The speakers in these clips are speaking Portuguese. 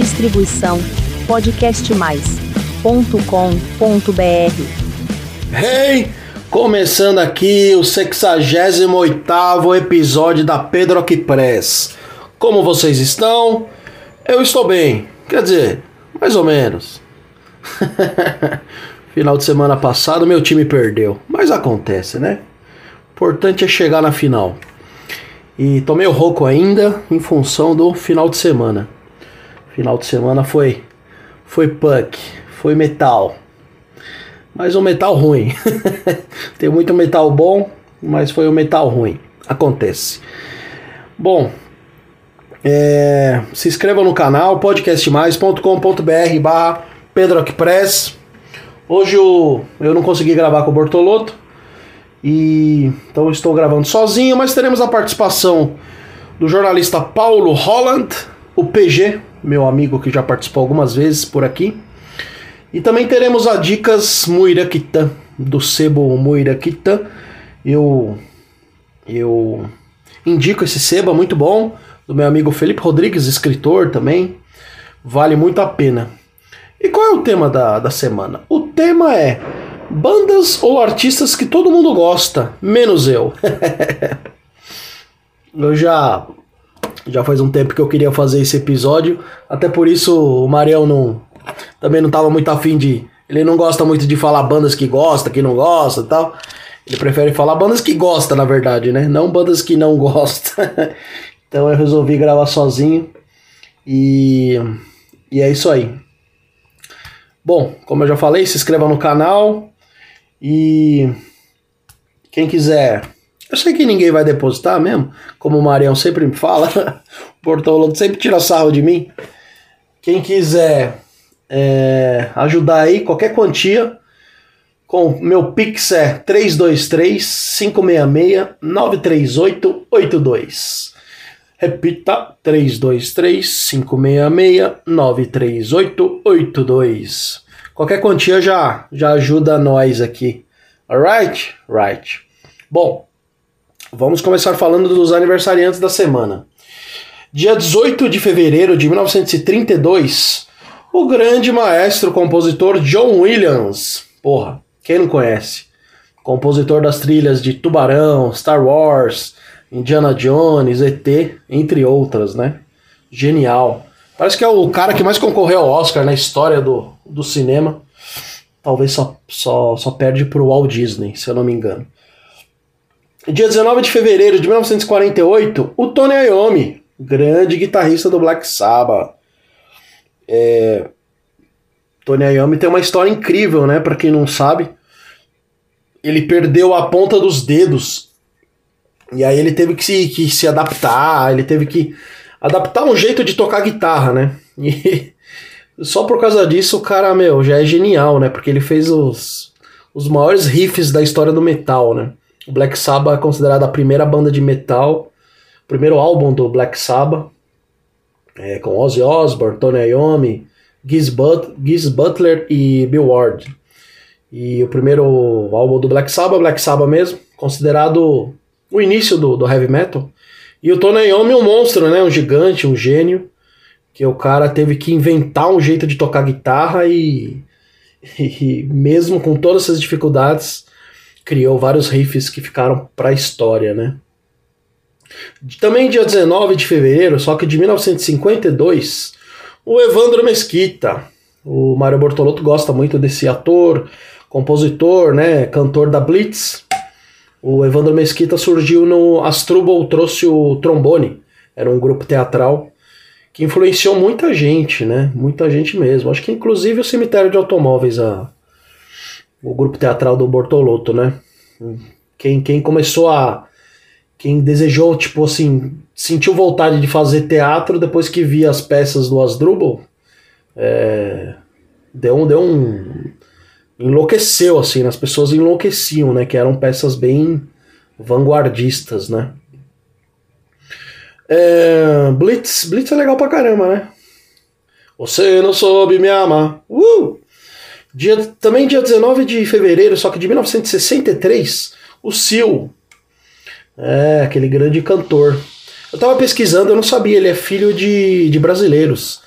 Distribuição podcastmais.com.br. Hey! Começando aqui o 68 episódio da Pedro Press. Como vocês estão? Eu estou bem. Quer dizer, mais ou menos. Final de semana passado meu time perdeu, mas acontece, né? Importante é chegar na final. E tô meio rouco ainda em função do final de semana. Final de semana foi foi punk, foi metal. Mas um metal ruim. Tem muito metal bom, mas foi um metal ruim. Acontece. Bom, é, se inscreva no canal podcastmais.com.br barra Press. Hoje eu, eu não consegui gravar com o Bortoloto. E então estou gravando sozinho, mas teremos a participação do jornalista Paulo Holland, o PG, meu amigo que já participou algumas vezes por aqui. E também teremos a dicas Muiraquitã, do sebo Muiraquitã. Eu eu indico esse sebo, é muito bom, do meu amigo Felipe Rodrigues, escritor também. Vale muito a pena. E qual é o tema da, da semana? O tema é bandas ou artistas que todo mundo gosta, menos eu. eu já já faz um tempo que eu queria fazer esse episódio, até por isso o Mariel não também não estava muito afim de, ele não gosta muito de falar bandas que gosta, que não gosta, tal. Ele prefere falar bandas que gosta, na verdade, né? Não bandas que não gosta. então eu resolvi gravar sozinho e e é isso aí. Bom, como eu já falei, se inscreva no canal, e quem quiser, eu sei que ninguém vai depositar mesmo, como o Marião sempre me fala, o Portolo sempre tira sarro de mim. Quem quiser é, ajudar aí, qualquer quantia, com meu Pix é 323 566 93882. Repita, 323 566 93882. Qualquer quantia já, já ajuda nós aqui. Alright? Right. Bom, vamos começar falando dos aniversariantes da semana. Dia 18 de fevereiro de 1932, o grande maestro compositor John Williams. Porra, quem não conhece? Compositor das trilhas de Tubarão, Star Wars, Indiana Jones, ET, entre outras, né? Genial. Parece que é o cara que mais concorreu ao Oscar na história do, do cinema. Talvez só, só, só perde pro Walt Disney, se eu não me engano. Dia 19 de fevereiro de 1948, o Tony Iommi, grande guitarrista do Black Sabbath. É... Tony Iommi tem uma história incrível, né? Para quem não sabe, ele perdeu a ponta dos dedos e aí ele teve que se, que se adaptar, ele teve que adaptar um jeito de tocar guitarra, né? E só por causa disso o cara, meu, já é genial, né? Porque ele fez os, os maiores riffs da história do metal, né? O Black Sabbath é considerado a primeira banda de metal, o primeiro álbum do Black Sabbath, é, com Ozzy Osbourne, Tony Iommi, Giz, But Giz Butler e Bill Ward. E o primeiro álbum do Black Sabbath, Black Sabbath mesmo, considerado o início do, do heavy metal. E o Tony Iommi é um monstro, né? Um gigante, um gênio. Que o cara teve que inventar um jeito de tocar guitarra e, e mesmo com todas essas dificuldades, criou vários riffs que ficaram para a história, né? Também dia 19 de fevereiro, só que de 1952, o Evandro Mesquita. O Mário Bortolotto gosta muito desse ator, compositor, né, cantor da Blitz. O Evandro Mesquita surgiu no Astrubal trouxe o trombone, era um grupo teatral que influenciou muita gente, né? Muita gente mesmo. Acho que inclusive o cemitério de automóveis, a, o grupo teatral do Bortolotto, né? Quem, quem começou a. Quem desejou, tipo assim, sentiu vontade de fazer teatro depois que via as peças do Asdrubal, é, deu um. Deu um enlouqueceu, assim, as pessoas enlouqueciam, né? Que eram peças bem vanguardistas, né? É, Blitz, Blitz é legal pra caramba, né? Você não soube me amar. Uh! Dia, também dia 19 de fevereiro, só que de 1963, o Sil. É, aquele grande cantor. Eu tava pesquisando, eu não sabia, ele é filho de, de brasileiros.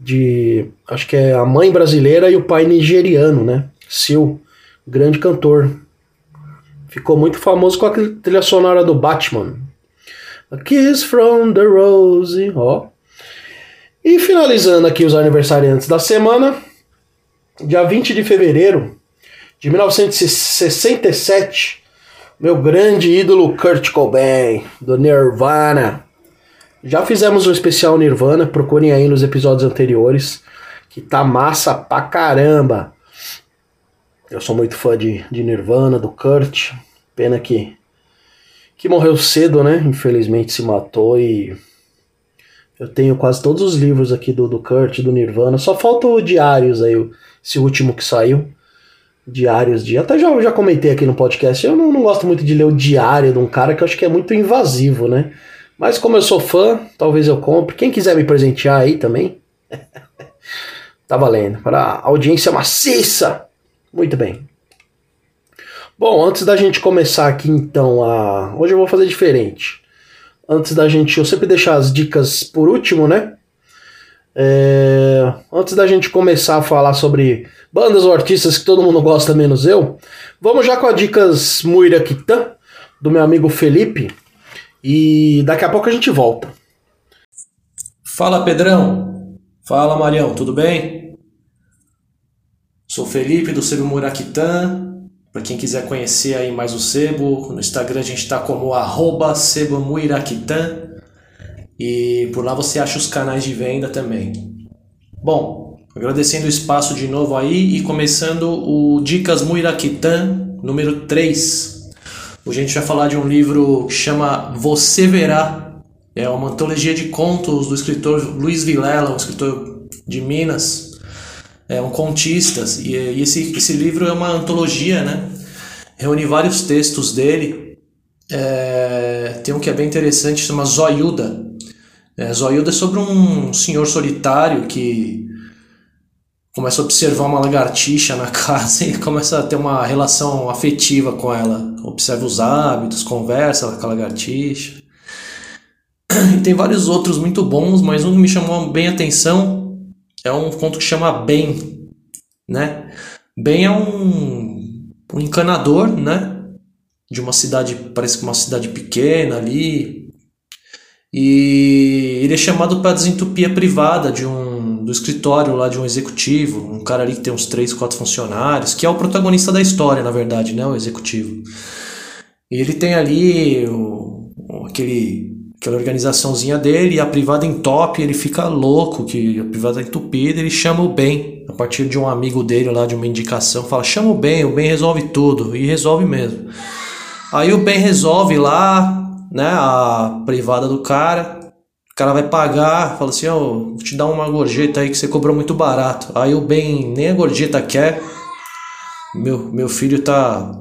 de acho que é a mãe brasileira e o pai nigeriano, né? Sil, grande cantor. Ficou muito famoso com a trilha sonora do Batman. A Kiss from the Rose, ó. E finalizando aqui os aniversariantes da semana, dia 20 de fevereiro de 1967, meu grande ídolo Kurt Cobain, do Nirvana. Já fizemos um especial Nirvana, procurem aí nos episódios anteriores, que tá massa pra caramba. Eu sou muito fã de, de Nirvana, do Kurt. Pena que, que morreu cedo, né? Infelizmente se matou e. Eu tenho quase todos os livros aqui do, do Kurt, do Nirvana. Só falta o Diários aí, esse último que saiu. Diários de. Até já, já comentei aqui no podcast. Eu não, não gosto muito de ler o diário de um cara que eu acho que é muito invasivo, né? Mas como eu sou fã, talvez eu compre. Quem quiser me presentear aí também, tá valendo. Para audiência maciça. Muito bem. Bom, antes da gente começar aqui então a. Hoje eu vou fazer diferente. Antes da gente. Eu sempre deixar as dicas por último, né? É... Antes da gente começar a falar sobre bandas ou artistas que todo mundo gosta, menos eu, vamos já com as dicas Muiraquitã, do meu amigo Felipe. E daqui a pouco a gente volta. Fala Pedrão. Fala Marião, tudo bem? Sou Felipe do Sebo Muraquitã. Para quem quiser conhecer aí mais o Sebo, no Instagram a gente está como arroba Sebomuiraquitã. E por lá você acha os canais de venda também. Bom, agradecendo o espaço de novo aí e começando o Dicas Muiraquitã número 3 Hoje a gente vai falar de um livro que chama Você Verá. É uma antologia de contos do escritor Luiz Vilela, um escritor de Minas, é um contista. E, esse, esse livro é uma antologia, né? Reúne vários textos dele. É, tem um que é bem interessante, chama Zoiuda. É, é sobre um senhor solitário que começa a observar uma lagartixa na casa e começa a ter uma relação afetiva com ela. Observa os hábitos, conversa com a lagartixa. E tem vários outros muito bons, mas um que me chamou bem a atenção é um conto que chama Ben, né? Ben é um, um encanador, né? De uma cidade, parece que uma cidade pequena ali. E ele é chamado para desentupir a privada de um do escritório lá de um executivo, um cara ali que tem uns três, quatro funcionários, que é o protagonista da história, na verdade, né? O executivo. E ele tem ali o, aquele, aquela organizaçãozinha dele, e a privada entope, ele fica louco, que a privada é entupida, ele chama o bem, a partir de um amigo dele lá, de uma indicação, fala, chama o bem, o bem resolve tudo, e resolve mesmo. Aí o bem resolve lá, né, a privada do cara, cara vai pagar, fala assim, ó, oh, vou te dar uma gorjeta aí que você cobrou muito barato. Aí o bem nem a gorjeta quer. Meu, meu filho tá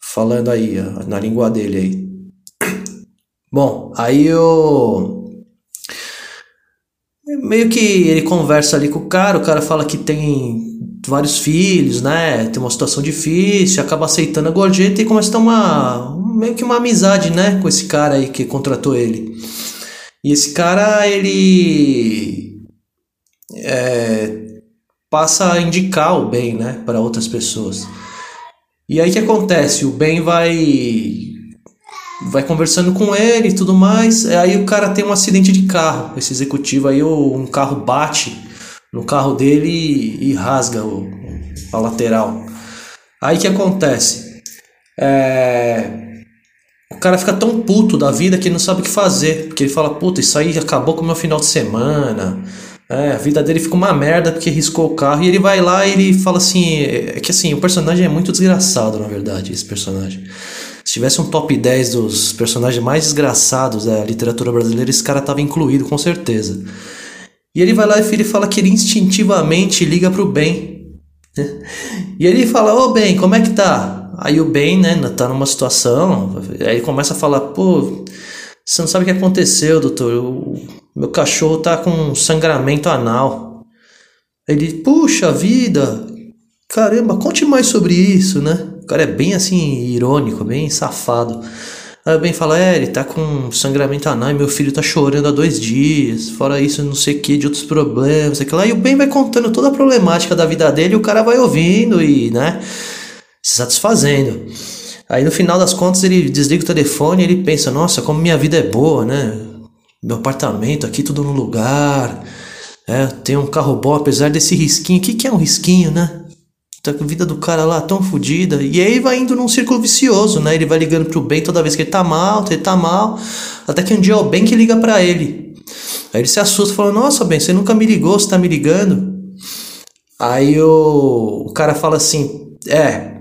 falando aí, na língua dele aí. Bom, aí eu meio que ele conversa ali com o cara, o cara fala que tem vários filhos, né? Tem uma situação difícil, acaba aceitando a gorjeta e começa a uma meio que uma amizade, né, com esse cara aí que contratou ele. E esse cara, ele é, passa a indicar o bem, né, para outras pessoas. E aí que acontece? O bem vai vai conversando com ele e tudo mais. Aí o cara tem um acidente de carro, esse executivo aí, um carro bate no carro dele e, e rasga o, a lateral. Aí que acontece? É, o cara fica tão puto da vida que ele não sabe o que fazer. Porque ele fala, puta, isso aí acabou com o meu final de semana. É, a vida dele fica uma merda porque riscou o carro. E ele vai lá e ele fala assim. É que assim, o personagem é muito desgraçado, na verdade, esse personagem. Se tivesse um top 10 dos personagens mais desgraçados da literatura brasileira, esse cara tava incluído, com certeza. E ele vai lá e ele fala que ele instintivamente liga pro bem. E ele fala, ô bem, como é que tá? Aí o Ben, né, tá numa situação, aí começa a falar, pô, você não sabe o que aconteceu, doutor, o meu cachorro tá com sangramento anal. Ele, puxa vida, caramba, conte mais sobre isso, né? O cara é bem assim, irônico, bem safado. Aí o Ben fala, é, ele tá com sangramento anal e meu filho tá chorando há dois dias. Fora isso, não sei o que, de outros problemas, aquilo lá. E o Ben vai contando toda a problemática da vida dele e o cara vai ouvindo e, né, se satisfazendo. Aí no final das contas ele desliga o telefone e ele pensa, nossa, como minha vida é boa, né? Meu apartamento aqui tudo no lugar. É, tem um carro bom, apesar desse risquinho. O que, que é um risquinho, né? Tá com a vida do cara lá tão fodida. E aí vai indo num círculo vicioso, né? Ele vai ligando pro Ben toda vez que ele tá mal, ele tá mal. Até que um dia é o Ben que liga para ele. Aí ele se assusta, fala: Nossa, Ben, você nunca me ligou, você tá me ligando? Aí o, o cara fala assim: É,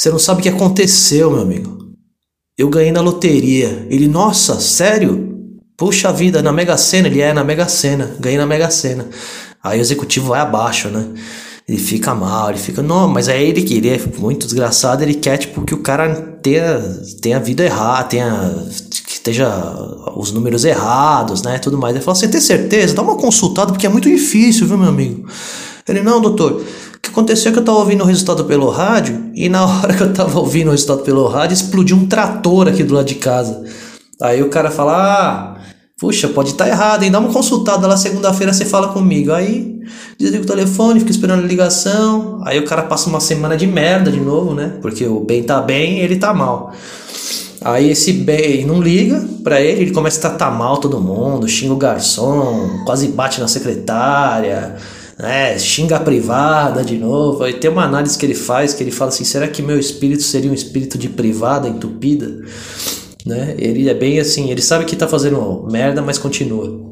você não sabe o que aconteceu, meu amigo. Eu ganhei na loteria. Ele, nossa, sério? Puxa vida, na Mega Sena, ele é na Mega Sena, ganhei na Mega Sena. Aí o executivo vai abaixo, né? Ele fica mal, ele fica. Não, mas é ele que ele é muito desgraçado, ele quer, tipo, que o cara tenha, tenha vida errada, tenha. que esteja os números errados, né? Tudo mais. Ele fala, você tem certeza? Dá uma consultada, porque é muito difícil, viu, meu amigo? Ele, não, doutor. Aconteceu é que eu tava ouvindo o resultado pelo rádio, e na hora que eu tava ouvindo o resultado pelo rádio, explodiu um trator aqui do lado de casa. Aí o cara fala, ah. Puxa, pode estar tá errado, hein? Dá uma consultada lá segunda-feira, você fala comigo. Aí desliga o telefone, fica esperando a ligação. Aí o cara passa uma semana de merda de novo, né? Porque o bem tá bem ele tá mal. Aí esse bem não liga pra ele, ele começa a tratar mal todo mundo, xinga o garçom, quase bate na secretária, né? Xinga a privada de novo. Aí tem uma análise que ele faz que ele fala assim: será que meu espírito seria um espírito de privada entupida? né? Ele é bem assim, ele sabe que tá fazendo merda, mas continua.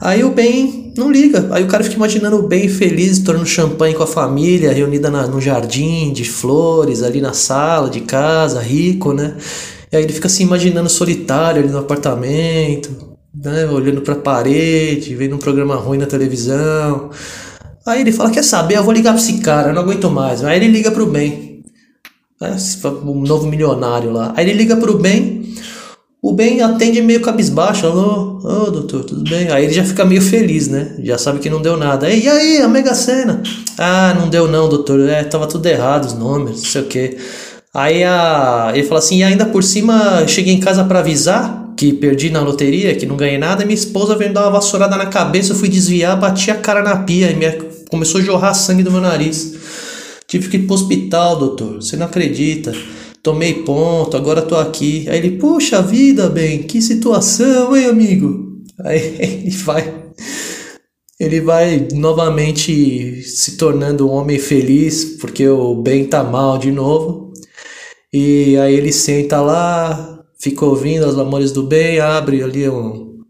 Aí o Ben não liga. Aí o cara fica imaginando o Ben feliz, tornando champanhe com a família, reunida na, no jardim de flores, ali na sala de casa, rico, né? E aí ele fica se imaginando solitário ali no apartamento, né? Olhando pra parede, vendo um programa ruim na televisão. Aí ele fala: Quer saber? Eu vou ligar pra esse cara, eu não aguento mais. Aí ele liga Ben. Né? Um novo milionário lá. Aí ele liga pro Ben. O Ben atende meio cabisbaixo. Alô, ô oh, doutor, tudo bem? Aí ele já fica meio feliz, né? Já sabe que não deu nada. E aí, a Mega Sena? Ah, não deu não, doutor. É, tava tudo errado os números, não sei o que. Aí a, ele fala assim: e ainda por cima, cheguei em casa para avisar que perdi na loteria, que não ganhei nada. Minha esposa veio dar uma vassourada na cabeça. Eu fui desviar, bati a cara na pia e minha, começou a jorrar sangue do meu nariz. Tive que ir pro hospital, doutor. Você não acredita. Tomei ponto, agora tô aqui. Aí ele, puxa vida, bem, que situação, hein, amigo? Aí ele vai. Ele vai novamente se tornando um homem feliz, porque o bem tá mal de novo. E aí ele senta lá, fica ouvindo os amores do bem, abre ali um.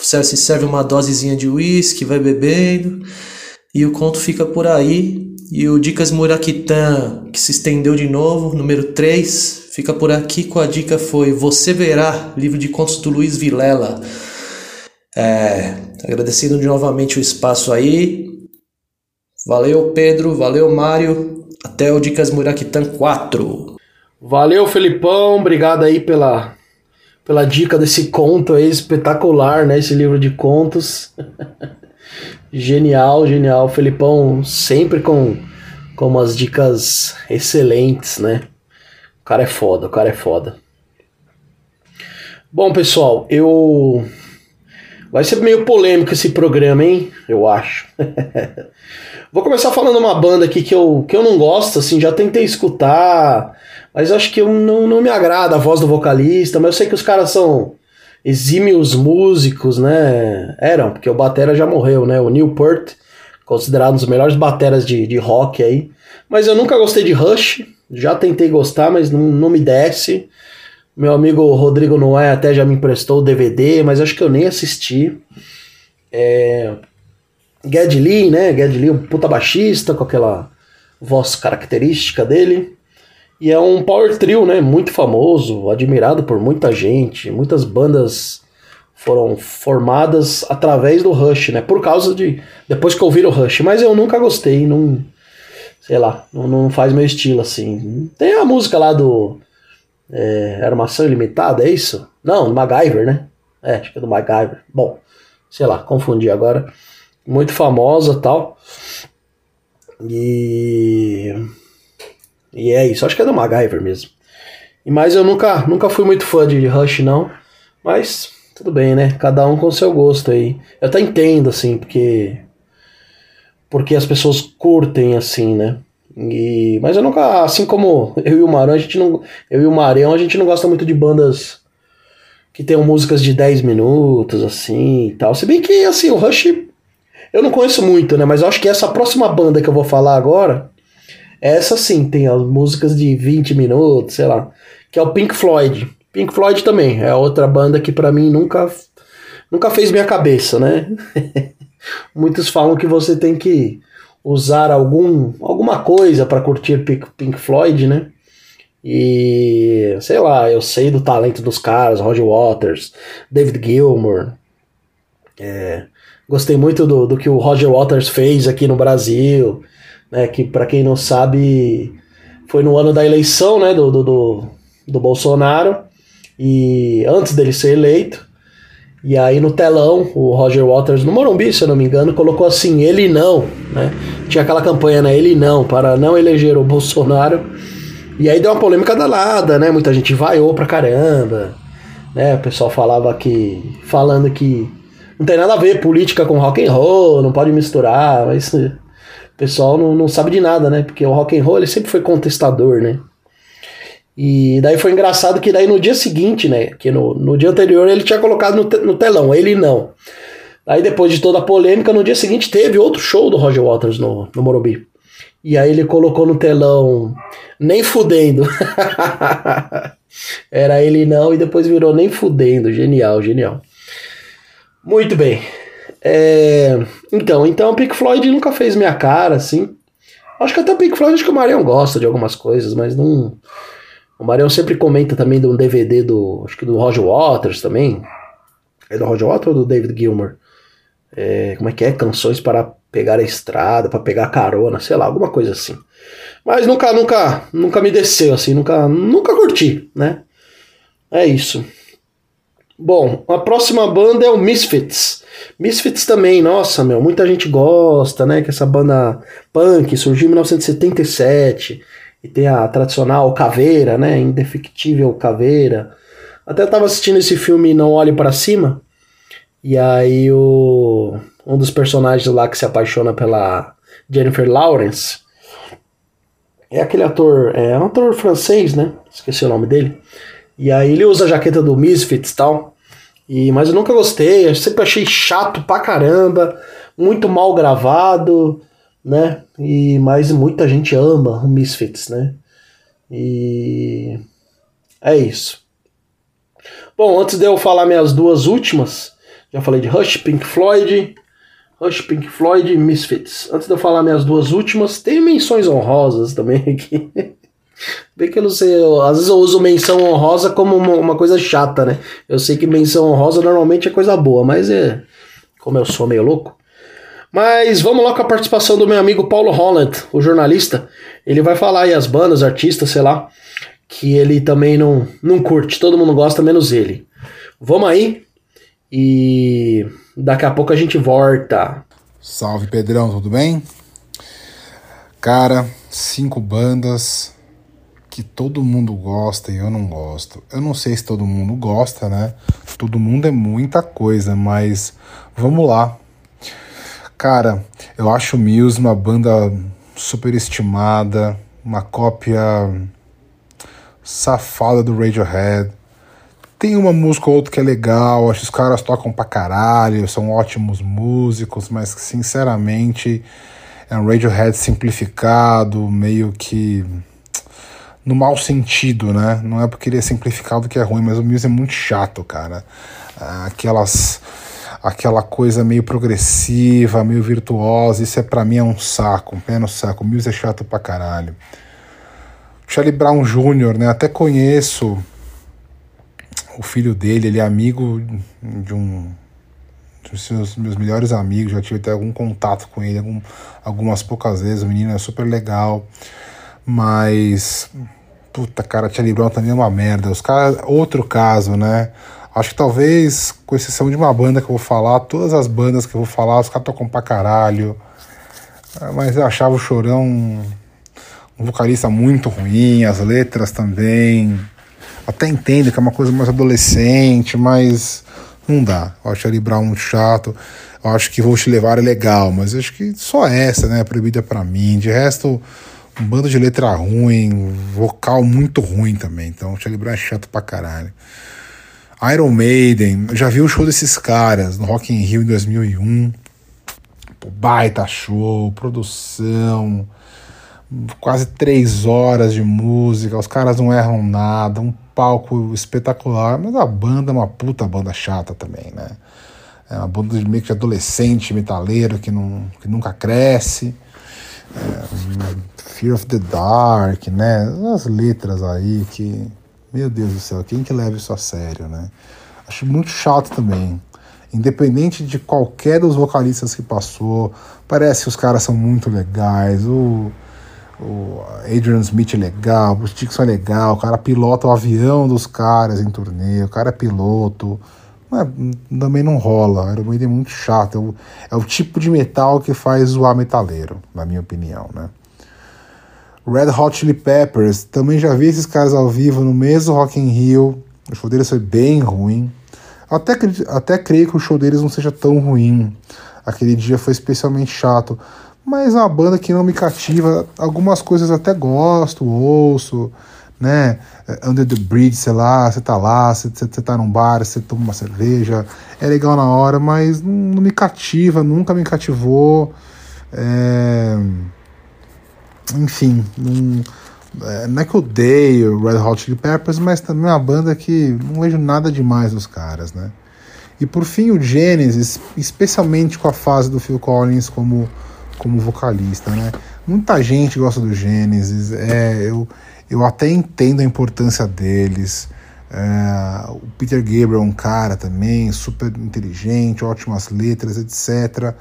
Se serve uma dosezinha de uísque, vai bebendo. E o conto fica por aí. E o Dicas Muraquitã, que se estendeu de novo, número 3, fica por aqui com a dica foi Você Verá, livro de contos do Luiz Vilela. É, agradecendo de novamente o espaço aí. Valeu, Pedro, valeu, Mário. Até o Dicas Muraquitã 4. Valeu, Felipão, obrigado aí pela, pela dica desse conto aí espetacular, né? Esse livro de contos. Genial, genial. Felipão sempre com, com umas dicas excelentes, né? O cara é foda, o cara é foda. Bom, pessoal, eu. Vai ser meio polêmico esse programa, hein? Eu acho. Vou começar falando uma banda aqui que eu, que eu não gosto, assim, já tentei escutar, mas acho que eu, não, não me agrada a voz do vocalista, mas eu sei que os caras são exímios músicos, né? Eram, porque o Batera já morreu, né? O Newport, considerado um dos melhores bateras de, de rock aí. Mas eu nunca gostei de Rush, já tentei gostar, mas não, não me desce. Meu amigo Rodrigo Noé até já me emprestou o DVD, mas acho que eu nem assisti. É... Ged Lee, né? Ged Lee, um puta baixista com aquela voz característica dele. E é um power trio, né? Muito famoso, admirado por muita gente. Muitas bandas foram formadas através do Rush, né? Por causa de. Depois que ouviram o Rush. Mas eu nunca gostei, não. Sei lá, não, não faz meu estilo assim. Tem a música lá do. É, Armação Ilimitada, é isso? Não, do MacGyver, né? É, acho que é do MacGyver. Bom, sei lá, confundi agora. Muito famosa tal. E e é isso, acho que é do MacGyver mesmo. Mas eu nunca, nunca fui muito fã de Rush, não. Mas tudo bem, né? Cada um com seu gosto aí. Eu até entendo, assim, porque. Porque as pessoas curtem, assim, né? E, mas eu nunca, assim como eu e o Marão, a gente não. Eu e o Marão, a gente não gosta muito de bandas que tenham músicas de 10 minutos, assim e tal. Se bem que, assim, o Rush. Eu não conheço muito, né? Mas eu acho que essa próxima banda que eu vou falar agora. Essa sim, tem as músicas de 20 minutos, sei lá. Que é o Pink Floyd. Pink Floyd também é outra banda que para mim nunca nunca fez minha cabeça, né? Muitos falam que você tem que usar algum alguma coisa para curtir Pink, Pink Floyd, né? E sei lá, eu sei do talento dos caras, Roger Waters, David Gilmour. É, gostei muito do, do que o Roger Waters fez aqui no Brasil, né? Que para quem não sabe foi no ano da eleição, né? Do, do, do, do Bolsonaro e antes dele ser eleito. E aí no telão, o Roger Waters, no Morumbi, se eu não me engano, colocou assim, ele não, né? Tinha aquela campanha, né? Ele não, para não eleger o Bolsonaro. E aí deu uma polêmica danada, né? Muita gente vaiou pra caramba, né? O pessoal falava que, falando que não tem nada a ver política com rock and roll, não pode misturar, mas pessoal não, não sabe de nada, né? Porque o rock and roll ele sempre foi contestador, né? E daí foi engraçado que daí no dia seguinte, né? Que no, no dia anterior ele tinha colocado no, te, no telão, ele não. Aí depois de toda a polêmica, no dia seguinte teve outro show do Roger Waters no, no Morumbi. E aí ele colocou no telão nem fudendo. Era ele não e depois virou nem fudendo. Genial, genial. Muito bem. É... Então, então o Pink Floyd nunca fez minha cara, assim. Acho que até o Pink Floyd, acho que o Marião gosta de algumas coisas, mas não o Marião sempre comenta também de um DVD do. Acho que do Roger Waters também. É do Roger Waters ou do David Gilmour? É, como é que é? Canções para pegar a estrada, para pegar carona, sei lá, alguma coisa assim. Mas nunca, nunca, nunca me desceu assim, nunca, nunca curti, né? É isso. Bom, a próxima banda é o Misfits. Misfits também, nossa, meu, muita gente gosta, né? Que essa banda punk surgiu em 1977 e tem a tradicional caveira, né? Indefectível caveira. Até tava assistindo esse filme Não Olhe para Cima. E aí o um dos personagens lá que se apaixona pela Jennifer Lawrence é aquele ator, é um ator francês, né? Esqueci o nome dele. E aí ele usa a jaqueta do Misfits e tal. E, mas eu nunca gostei, eu sempre achei chato pra caramba, muito mal gravado né? E mas muita gente ama o Misfits, né? E é isso. Bom, antes de eu falar minhas duas últimas, já falei de Rush, Pink Floyd, Rush, Pink Floyd e Misfits. Antes de eu falar minhas duas últimas, tem menções honrosas também aqui. Bem que eu não sei, eu, às vezes eu uso menção honrosa como uma, uma, coisa chata, né? Eu sei que menção honrosa normalmente é coisa boa, mas é. Como eu sou meio louco, mas vamos lá com a participação do meu amigo Paulo Holland, o jornalista. Ele vai falar aí as bandas, artistas, sei lá, que ele também não, não curte. Todo mundo gosta, menos ele. Vamos aí e daqui a pouco a gente volta. Salve Pedrão, tudo bem? Cara, cinco bandas que todo mundo gosta e eu não gosto. Eu não sei se todo mundo gosta, né? Todo mundo é muita coisa, mas vamos lá. Cara, eu acho o Muse uma banda superestimada, uma cópia safada do Radiohead. Tem uma música ou outra que é legal, acho que os caras tocam pra caralho, são ótimos músicos, mas sinceramente é um Radiohead simplificado, meio que no mau sentido, né? Não é porque ele é simplificado que é ruim, mas o Muse é muito chato, cara. Aquelas aquela coisa meio progressiva, meio virtuosa. Isso é para mim é um saco, um pé no saco. O Mills é chato pra caralho. Charlie Brown Jr., né? Até conheço o filho dele, ele é amigo de um dos meus, meus melhores amigos, já tive até algum contato com ele algum, algumas poucas vezes. O menino é super legal, mas puta cara, Charlie Brown também é uma merda. Os caras, outro caso, né? Acho que talvez, com exceção de uma banda que eu vou falar, todas as bandas que eu vou falar, os caras tocam pra caralho. É, mas eu achava o Chorão um vocalista muito ruim, as letras também. Até entendo que é uma coisa mais adolescente, mas não dá. Eu acho Charlie Brown muito chato. Eu acho que Vou Te Levar é legal, mas acho que só essa, né? Proibida para mim. De resto, um bando de letra ruim, vocal muito ruim também. Então, Charlie Brown é chato pra caralho. Iron Maiden, já vi o show desses caras no Rock in Rio em 2001. Pô, baita show, produção, quase três horas de música, os caras não erram nada, um palco espetacular, mas a banda é uma puta banda chata também, né? É uma banda de meio que adolescente, metaleiro, que, não, que nunca cresce. É, Fear of the Dark, né? As letras aí que. Meu Deus do céu, quem que leva isso a sério, né? Acho muito chato também. Independente de qualquer dos vocalistas que passou, parece que os caras são muito legais. O, o Adrian Smith é legal, o Bruce é legal, o cara pilota o avião dos caras em turnê, o cara é piloto. Também não rola, Iron Maiden é muito chato. É o, é o tipo de metal que faz zoar metaleiro, na minha opinião, né? Red Hot Chili Peppers, também já vi esses caras ao vivo no mesmo Rock in Rio. O show deles foi bem ruim. Até, até creio que o show deles não seja tão ruim. Aquele dia foi especialmente chato. Mas é uma banda que não me cativa. Algumas coisas até gosto, ouço, né? Under the Bridge, sei lá, você tá lá, você, você tá num bar, você toma uma cerveja. É legal na hora, mas não, não me cativa, nunca me cativou. É enfim, não, é, não é que eu odeio Red Hot Chili Peppers, mas também é uma banda que não vejo nada demais dos caras, né? E por fim o Genesis, especialmente com a fase do Phil Collins como, como vocalista, né? Muita gente gosta do Genesis, é, eu, eu até entendo a importância deles. É, o Peter Gabriel é um cara também super inteligente, ótimas letras, etc.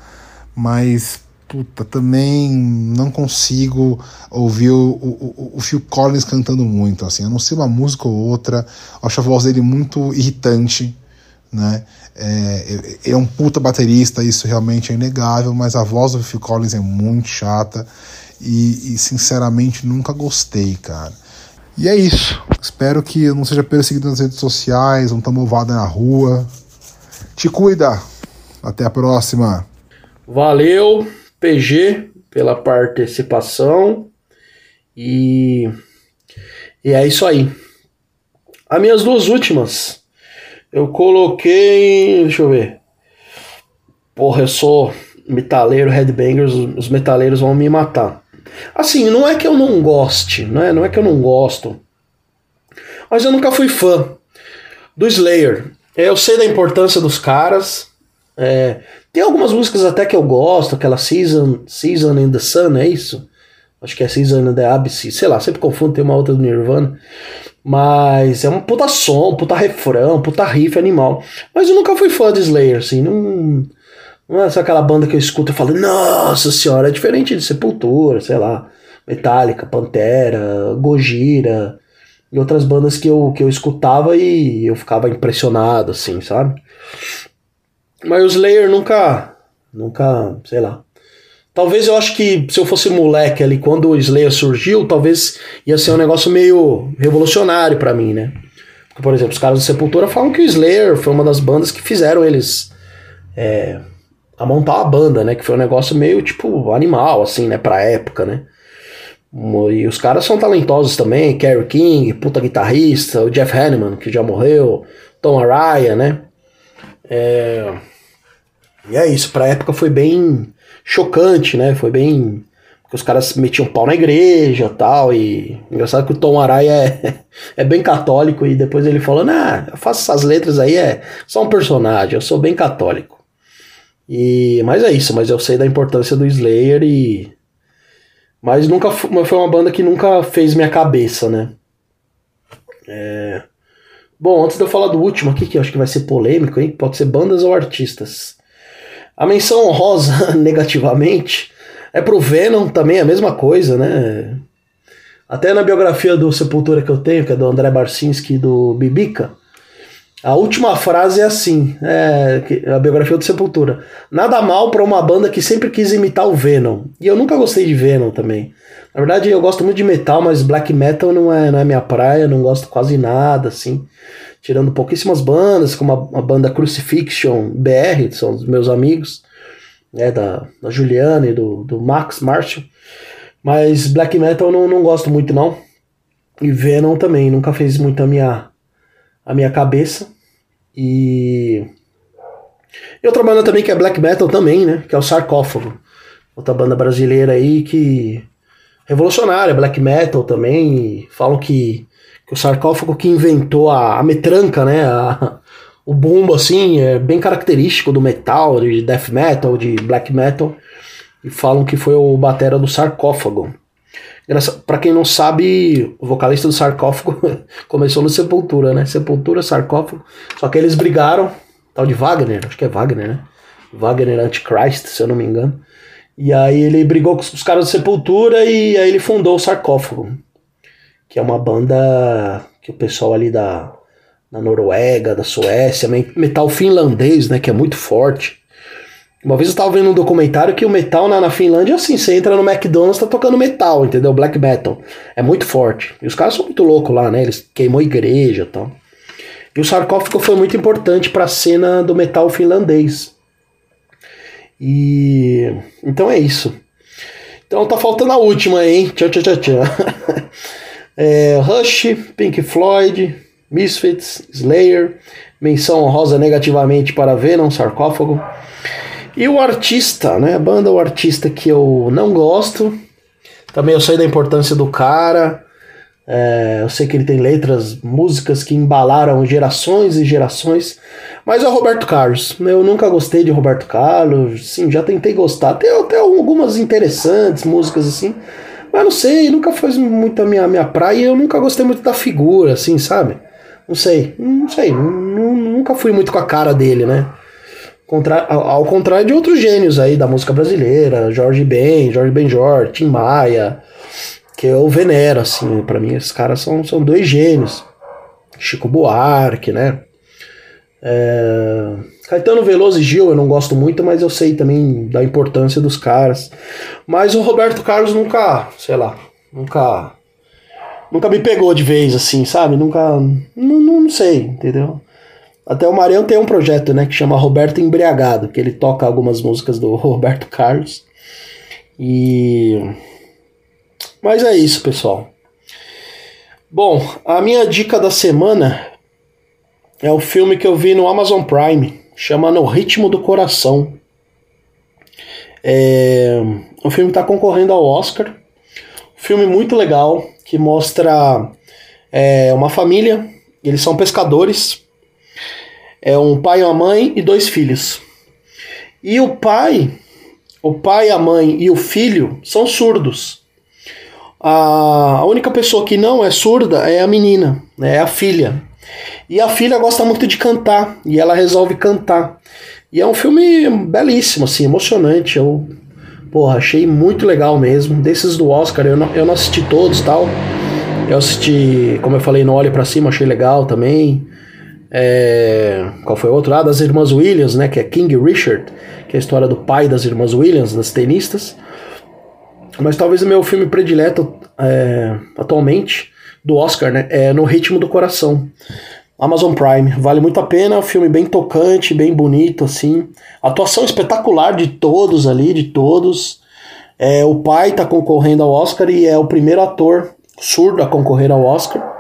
Mas puta, também não consigo ouvir o, o, o, Phil Collins cantando muito, assim, a não ser uma música ou outra, acho a voz dele muito irritante, né, é, é, é um puta baterista, isso realmente é inegável, mas a voz do Phil Collins é muito chata e, e sinceramente nunca gostei, cara. E é isso. Espero que eu não seja perseguido nas redes sociais, não tamo ovado na rua. Te cuida. Até a próxima. Valeu. PG pela participação. E, e é isso aí. As minhas duas últimas. Eu coloquei. Deixa eu ver. Porra, eu sou metaleiro, headbangers, os metaleiros vão me matar. Assim, não é que eu não goste, não é, não é que eu não gosto. Mas eu nunca fui fã do Slayer. Eu sei da importância dos caras. É, tem algumas músicas até que eu gosto, aquela Season, Season in the Sun, é isso? Acho que é Season in the Abyss, sei lá, sempre confundo, tem uma outra do Nirvana. Mas é um puta som, puta refrão, puta riff animal. Mas eu nunca fui fã de Slayer, assim, não, não é só aquela banda que eu escuto e falo, nossa senhora, é diferente de Sepultura, sei lá, Metallica, Pantera, Gojira e outras bandas que eu, que eu escutava e eu ficava impressionado, assim, sabe? Mas o Slayer nunca. Nunca. Sei lá. Talvez eu acho que se eu fosse moleque ali quando o Slayer surgiu, talvez ia ser um negócio meio revolucionário para mim, né? Porque, por exemplo, os caras do Sepultura falam que o Slayer foi uma das bandas que fizeram eles é, a montar a banda, né? Que foi um negócio meio tipo animal, assim, né? Pra época, né? E os caras são talentosos também, Kerry King, puta guitarrista, o Jeff Hanneman, que já morreu, Tom Araya, né? É... E é isso, pra época foi bem chocante, né? Foi bem. Porque os caras metiam pau na igreja tal. E engraçado que o Tom Araya é, é bem católico. E depois ele falou: Nah, eu faço essas letras aí, é só um personagem, eu sou bem católico. E, mas é isso, mas eu sei da importância do Slayer e. Mas nunca foi uma banda que nunca fez minha cabeça, né? É... Bom, antes de eu falar do último aqui, que eu acho que vai ser polêmico, hein? Pode ser bandas ou artistas. A menção honrosa negativamente é pro Venom também a mesma coisa, né? Até na biografia do Sepultura que eu tenho, que é do André Barcinski e do Bibica, a última frase é assim, é a biografia do Sepultura. Nada mal para uma banda que sempre quis imitar o Venom. E eu nunca gostei de Venom também. Na verdade, eu gosto muito de metal, mas black metal não é, não é minha praia, não gosto quase nada, assim. Tirando pouquíssimas bandas, como a, a banda Crucifixion BR, são os meus amigos, né, da, da Juliana e do, do Max Marshall. Mas black metal não, não gosto muito, não. E Venom também, nunca fez muito a minha, a minha cabeça. E. E outra banda também que é black metal também, né? Que é o Sarcófago. Outra banda brasileira aí que. Revolucionária, black metal também. falam que, que o sarcófago que inventou a, a metranca, né? A, o bumbo, assim, é bem característico do metal, de death metal, de black metal. E falam que foi o batera do sarcófago. Para quem não sabe, o vocalista do sarcófago começou no Sepultura, né? Sepultura, sarcófago. Só que eles brigaram, tal de Wagner, acho que é Wagner, né? Wagner Antichrist, se eu não me engano. E aí ele brigou com os caras do Sepultura e aí ele fundou o Sarcófago, que é uma banda que o pessoal ali da, da Noruega, da Suécia, metal finlandês, né? Que é muito forte. Uma vez eu estava vendo um documentário que o metal na, na Finlândia, assim, você entra no McDonald's, tá tocando metal, entendeu? Black metal. É muito forte. E os caras são muito loucos lá, né? Eles queimou igreja e tal. E o sarcófago foi muito importante para a cena do metal finlandês. E então é isso. Então tá faltando a última, hein? Tchau, tchau, tchau, tchau. é, Rush, Pink Floyd, Misfits, Slayer, menção honrosa negativamente para Venom, sarcófago. E o artista, né? A banda, o artista que eu não gosto. Também eu sei da importância do cara. É, eu sei que ele tem letras, músicas que embalaram gerações e gerações. Mas é o Roberto Carlos. Eu nunca gostei de Roberto Carlos. Sim, já tentei gostar. Tem até algumas interessantes músicas assim. Mas não sei, nunca foi muito a minha, minha praia eu nunca gostei muito da figura, assim, sabe? Não sei, não sei, nunca fui muito com a cara dele, né? Contra, ao contrário de outros gênios aí da música brasileira, Jorge Ben, Jorge Benjor, Tim Maia, que eu venero, assim, para mim esses caras são, são dois gênios. Chico Buarque, né? É... Caetano Veloso e Gil eu não gosto muito, mas eu sei também da importância dos caras. Mas o Roberto Carlos nunca, sei lá, nunca nunca me pegou de vez assim, sabe? Nunca não, não sei, entendeu? Até o Marião tem um projeto, né, que chama Roberto Embriagado, que ele toca algumas músicas do Roberto Carlos. E Mas é isso, pessoal. Bom, a minha dica da semana é o filme que eu vi no Amazon Prime, chama No Ritmo do Coração. É... O filme está concorrendo ao Oscar. filme muito legal que mostra é, uma família. Eles são pescadores é um pai, uma mãe e dois filhos. E o pai, o pai, a mãe e o filho são surdos. A única pessoa que não é surda é a menina, né, é a filha. E a filha gosta muito de cantar e ela resolve cantar. E é um filme belíssimo, assim, emocionante. Eu, porra, achei muito legal mesmo. Desses do Oscar, eu não, eu não assisti todos tal. Eu assisti, como eu falei, no Olho para Cima, achei legal também. É, qual foi o outro? Ah, das irmãs Williams, né? Que é King Richard, que é a história do pai das irmãs Williams, das tenistas. Mas talvez o meu filme predileto é, atualmente do Oscar, né? É No Ritmo do Coração. Amazon Prime, vale muito a pena, filme bem tocante, bem bonito, assim. Atuação espetacular de todos ali, de todos. É, o pai tá concorrendo ao Oscar e é o primeiro ator surdo a concorrer ao Oscar.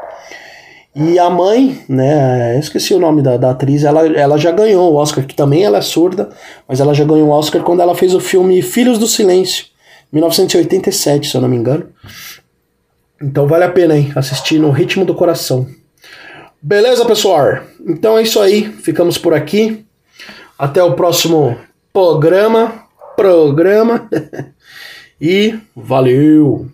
E a mãe, né, esqueci o nome da, da atriz, ela, ela já ganhou o Oscar, que também ela é surda, mas ela já ganhou o Oscar quando ela fez o filme Filhos do Silêncio, 1987, se eu não me engano. Então vale a pena hein, assistir no ritmo do coração. Beleza, pessoal? Então é isso aí, ficamos por aqui. Até o próximo programa. Programa. e valeu!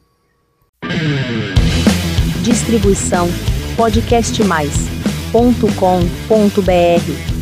Distribuição podcastmais.com.br